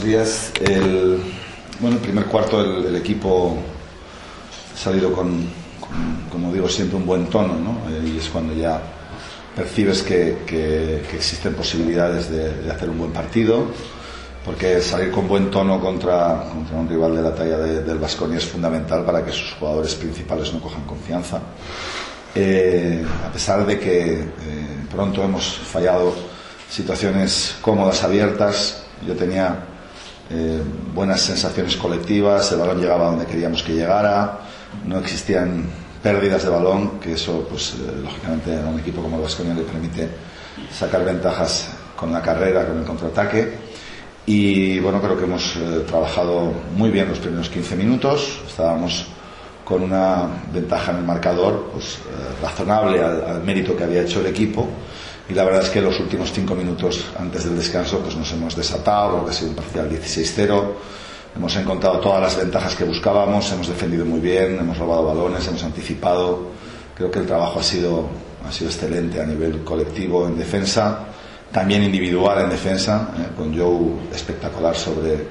buenos días. El, bueno, el primer cuarto el, el equipo ha salido con, con, como digo, siempre un buen tono, ¿no? Eh, y es cuando ya percibes que, que, que existen posibilidades de, de, hacer un buen partido, porque salir con buen tono contra, contra un rival de la talla de, del Vasconia es fundamental para que sus jugadores principales no cojan confianza. Eh, a pesar de que eh, pronto hemos fallado situaciones cómodas, abiertas, yo tenía eh, buenas sensaciones colectivas, el balón llegaba donde queríamos que llegara, no existían pérdidas de balón, que eso, pues, eh, lógicamente, a un equipo como el Vasconia le permite sacar ventajas con la carrera, con el contraataque. Y bueno, creo que hemos eh, trabajado muy bien los primeros 15 minutos, estábamos con una ventaja en el marcador, pues, eh, razonable al, al mérito que había hecho el equipo y la verdad es que los últimos cinco minutos antes del descanso pues nos hemos desatado, creo que ha sido un parcial 16-0, hemos encontrado todas las ventajas que buscábamos, hemos defendido muy bien, hemos robado balones, hemos anticipado, creo que el trabajo ha sido, ha sido excelente a nivel colectivo en defensa, también individual en defensa, eh, con Joe espectacular sobre,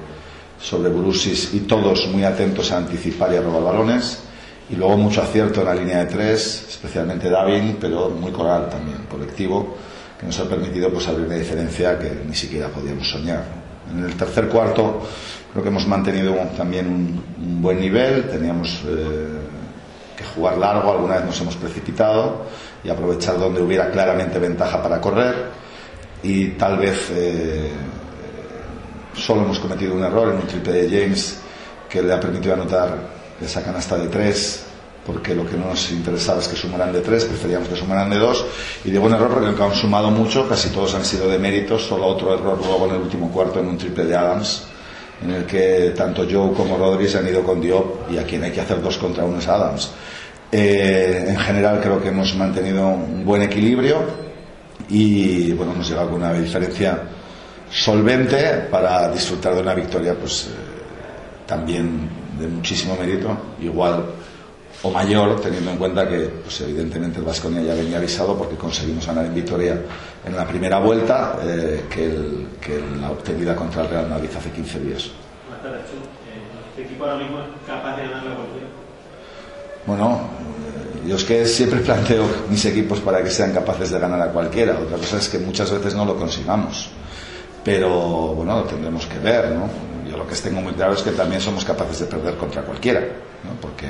sobre Burusis y todos muy atentos a anticipar y a robar balones. Y luego mucho acierto en la línea de tres, especialmente David, pero muy coral también, colectivo que nos ha permitido pues, abrir una diferencia que ni siquiera podíamos soñar. En el tercer cuarto creo que hemos mantenido también un, buen nivel, teníamos eh, que jugar largo, alguna vez nos hemos precipitado y aprovechar donde hubiera claramente ventaja para correr y tal vez eh, solo hemos cometido un error en un triple de James que le ha permitido anotar esa canasta de tres porque lo que no nos interesaba es que sumaran de tres, preferíamos que sumaran de dos, y de buen error porque aunque han sumado mucho, casi todos han sido de mérito, solo otro error luego en el último cuarto en un triple de Adams, en el que tanto Joe como Rodríguez han ido con Diop y a quien hay que hacer dos contra uno es Adams. Eh, en general creo que hemos mantenido un buen equilibrio y bueno, hemos llegado con una diferencia solvente para disfrutar de una victoria pues eh, también de muchísimo mérito, igual o mayor, teniendo en cuenta que, pues, evidentemente, el Vasconia ya venía avisado porque conseguimos ganar en Vitoria en la primera vuelta eh, que, el, que, la obtenida contra el Real Madrid hace 15 días. ¿Este equipo ahora mismo es capaz de ganar la cualquiera? Bueno, yo es que siempre planteo mis equipos para que sean capaces de ganar a cualquiera. Otra cosa es que muchas veces no lo consigamos. Pero bueno, lo tendremos que ver, ¿no? Yo lo que tengo muy claro es que también somos capaces de perder contra cualquiera, ¿no? Porque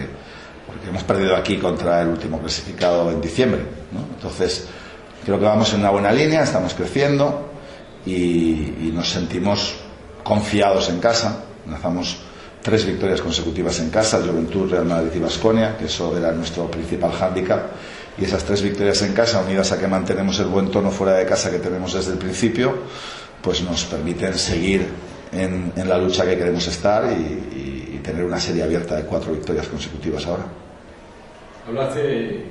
hemos perdido aquí contra el último clasificado en diciembre. ¿no? Entonces, creo que vamos en una buena línea, estamos creciendo y, y, nos sentimos confiados en casa. Lanzamos tres victorias consecutivas en casa, Juventud, Real Madrid y Vasconia, que eso era nuestro principal hándicap. Y esas tres victorias en casa, unidas a que mantenemos el buen tono fuera de casa que tenemos desde el principio, pues nos permiten seguir en, en la lucha que queremos estar y, y tener una serie abierta de cuatro victorias consecutivas ahora. Hablaste de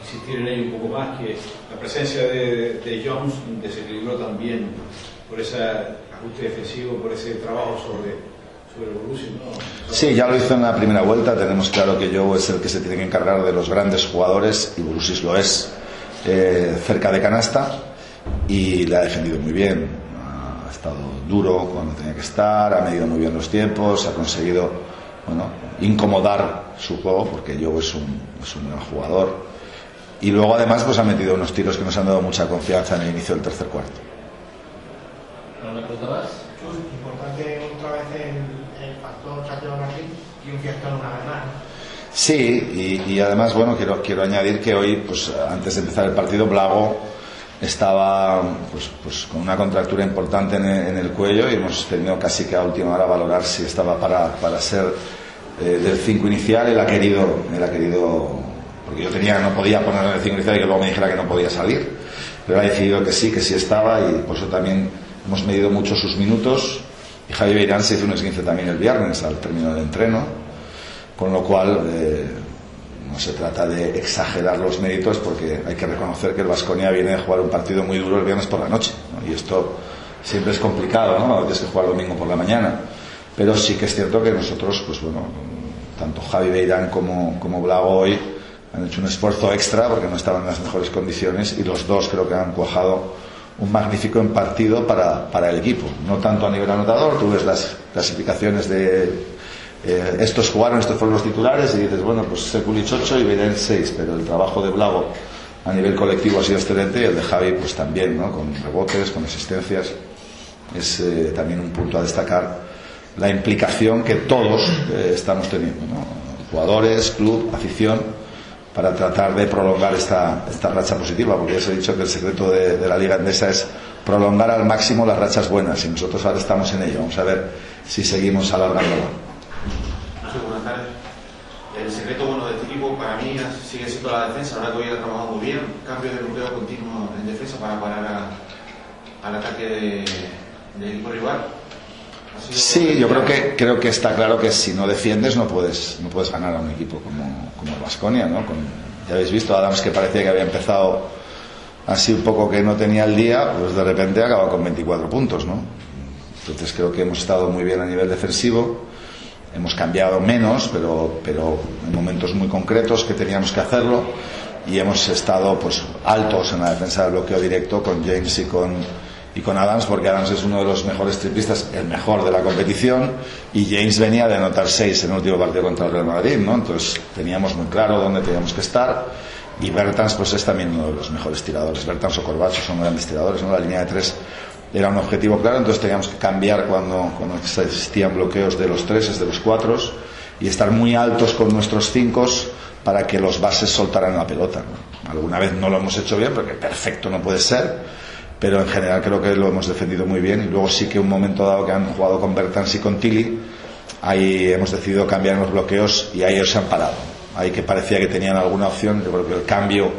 insistir en ello un poco más, que la presencia de, de Jones desequilibró también por ese ajuste defensivo, por ese trabajo sobre. Sí, ya lo hizo en la primera vuelta. Tenemos claro que Joe es el que se tiene que encargar de los grandes jugadores y Borussia lo es eh, cerca de canasta y le ha defendido muy bien. Ha estado duro cuando tenía que estar, ha medido muy bien los tiempos, ha conseguido bueno, incomodar su juego porque Joe es un, es un gran jugador. Y luego además pues ha metido unos tiros que nos han dado mucha confianza en el inicio del tercer cuarto. ¿No me preguntabas? Importante otra vez el, el factor Santiago Martín y un cierto en una ganar. Sí, y, y, además, bueno, quiero, quiero añadir que hoy, pues antes de empezar el partido, Blago estaba pues, pues, con una contractura importante en en el, cuello y hemos tenido casi que a última hora valorar si estaba para, para ser eh, del 5 inicial. Él ha querido, él ha querido, porque yo tenía, no podía poner en el 5 inicial y que luego me dijera que no podía salir, pero ha decidido que sí, que sí estaba y por eso también hemos medido mucho sus minutos. Y Javi Beirán se hizo un esguince también el viernes al término del entreno, con lo cual. Eh, no se trata de exagerar los méritos porque hay que reconocer que el Vasconia viene de jugar un partido muy duro el viernes por la noche ¿no? y esto siempre es complicado ¿no? a que jugar domingo por la mañana pero sí que es cierto que nosotros pues bueno tanto Javi Beirán como, como Blago hoy han hecho un esfuerzo extra porque no estaban en las mejores condiciones y los dos creo que han cuajado un magnífico partido para, para el equipo. No tanto a nivel anotador, tú ves las clasificaciones de eh, estos jugaron, estos fueron los titulares y dices, bueno, pues Sekulic 8 y Belén 6, pero el trabajo de Blago a nivel colectivo ha sido excelente y el de Javi pues también, ¿no? con rebotes, con asistencias. Es eh, también un punto a destacar la implicación que todos eh, estamos teniendo, jugadores, club, afición, para tratar de prolongar esta, esta racha positiva, porque ya os he dicho que el secreto de, de la Liga Endesa es prolongar al máximo las rachas buenas y nosotros ahora estamos en ello. Vamos a ver si seguimos alargándola. Buenas tardes. El secreto bueno de este equipo para mí sigue siendo la defensa, ahora que hoy ha trabajado muy bien, cambio de bloqueo continuo en defensa para parar a, al ataque de, equipo rival. Sí, yo creo que creo que está claro que si no defiendes no puedes no puedes ganar a un equipo como, como el Vasconia, ¿no? Con, ya habéis visto Adams que parecía que había empezado así un poco que no tenía el día, pues de repente acaba con 24 puntos, ¿no? Entonces creo que hemos estado muy bien a nivel defensivo, hemos cambiado menos, pero pero en momentos muy concretos que teníamos que hacerlo y hemos estado pues altos en la defensa del bloqueo directo con James y con y con Adams porque Adams es uno de los mejores triplistas, el mejor de la competición y James venía de anotar seis en el último partido contra el Real Madrid, ¿no? Entonces teníamos muy claro dónde teníamos que estar y Bertans pues es también uno de los mejores tiradores. Bertans o Corbacho son grandes tiradores, ¿no? La línea de tres era un objetivo claro, entonces teníamos que cambiar cuando, existían bloqueos de los tres, de los cuatro y estar muy altos con nuestros cinco para que los bases soltaran la pelota. Alguna vez no lo hemos hecho bien porque perfecto no puede ser pero en general creo que lo hemos defendido muy bien y luego sí que un momento dado que han jugado con Bertans y con Tilly ahí hemos decidido cambiar los bloqueos y ahí ellos se han parado ahí que parecía que tenían alguna opción yo creo que el cambio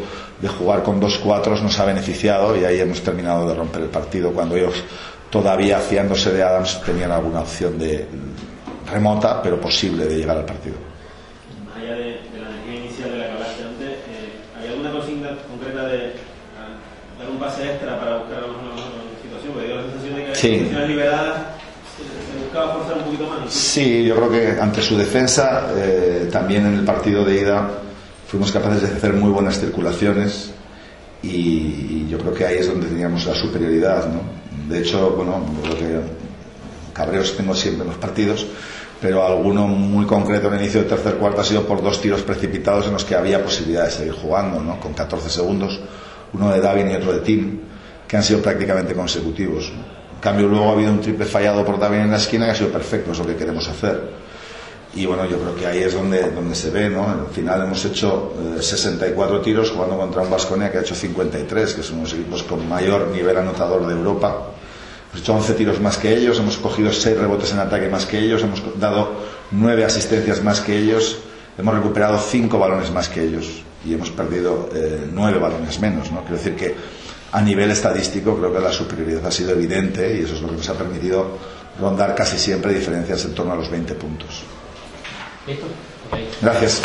de jugar con dos cuatros nos ha beneficiado y ahí hemos terminado de romper el partido cuando ellos todavía fiándose de Adams tenían alguna opción de remota pero posible de llegar al partido más allá de, de la energía inicial de la que hablaste antes eh, ¿hay alguna consigna concreta de dar un pase extra para buscar a una, una situación, porque dio la sensación de que Sí. las posiciones liberadas se, se buscaba forzar un poquito más. Sí, yo creo que ante su defensa, eh, también en el partido de ida, fuimos capaces de hacer muy buenas circulaciones y, y yo creo que ahí es donde teníamos la superioridad. ¿no? De hecho, bueno, creo que cabreos tengo siempre en los partidos, pero alguno muy concreto en el inicio del tercer cuarto ha sido por dos tiros precipitados en los que había posibilidad de seguir jugando, ¿no? con 14 segundos, uno de Davin y otro de Tim, que han sido prácticamente consecutivos. En cambio, luego ha habido un triple fallado por Davin en la esquina que ha sido perfecto, es lo que queremos hacer. Y bueno, yo creo que ahí es donde, donde se ve, ¿no? Al final hemos hecho eh, 64 tiros jugando contra un Vasconia que ha hecho 53, que son unos equipos con mayor nivel anotador de Europa. Hemos hecho 11 tiros más que ellos, hemos cogido 6 rebotes en ataque más que ellos, hemos dado 9 asistencias más que ellos, hemos recuperado 5 balones más que ellos y hemos perdido 9 balones menos, ¿no? Quiero decir que a nivel estadístico creo que la superioridad ha sido evidente y eso es lo que nos ha permitido rondar casi siempre diferencias en torno a los 20 puntos. ¿Listo? Gracias.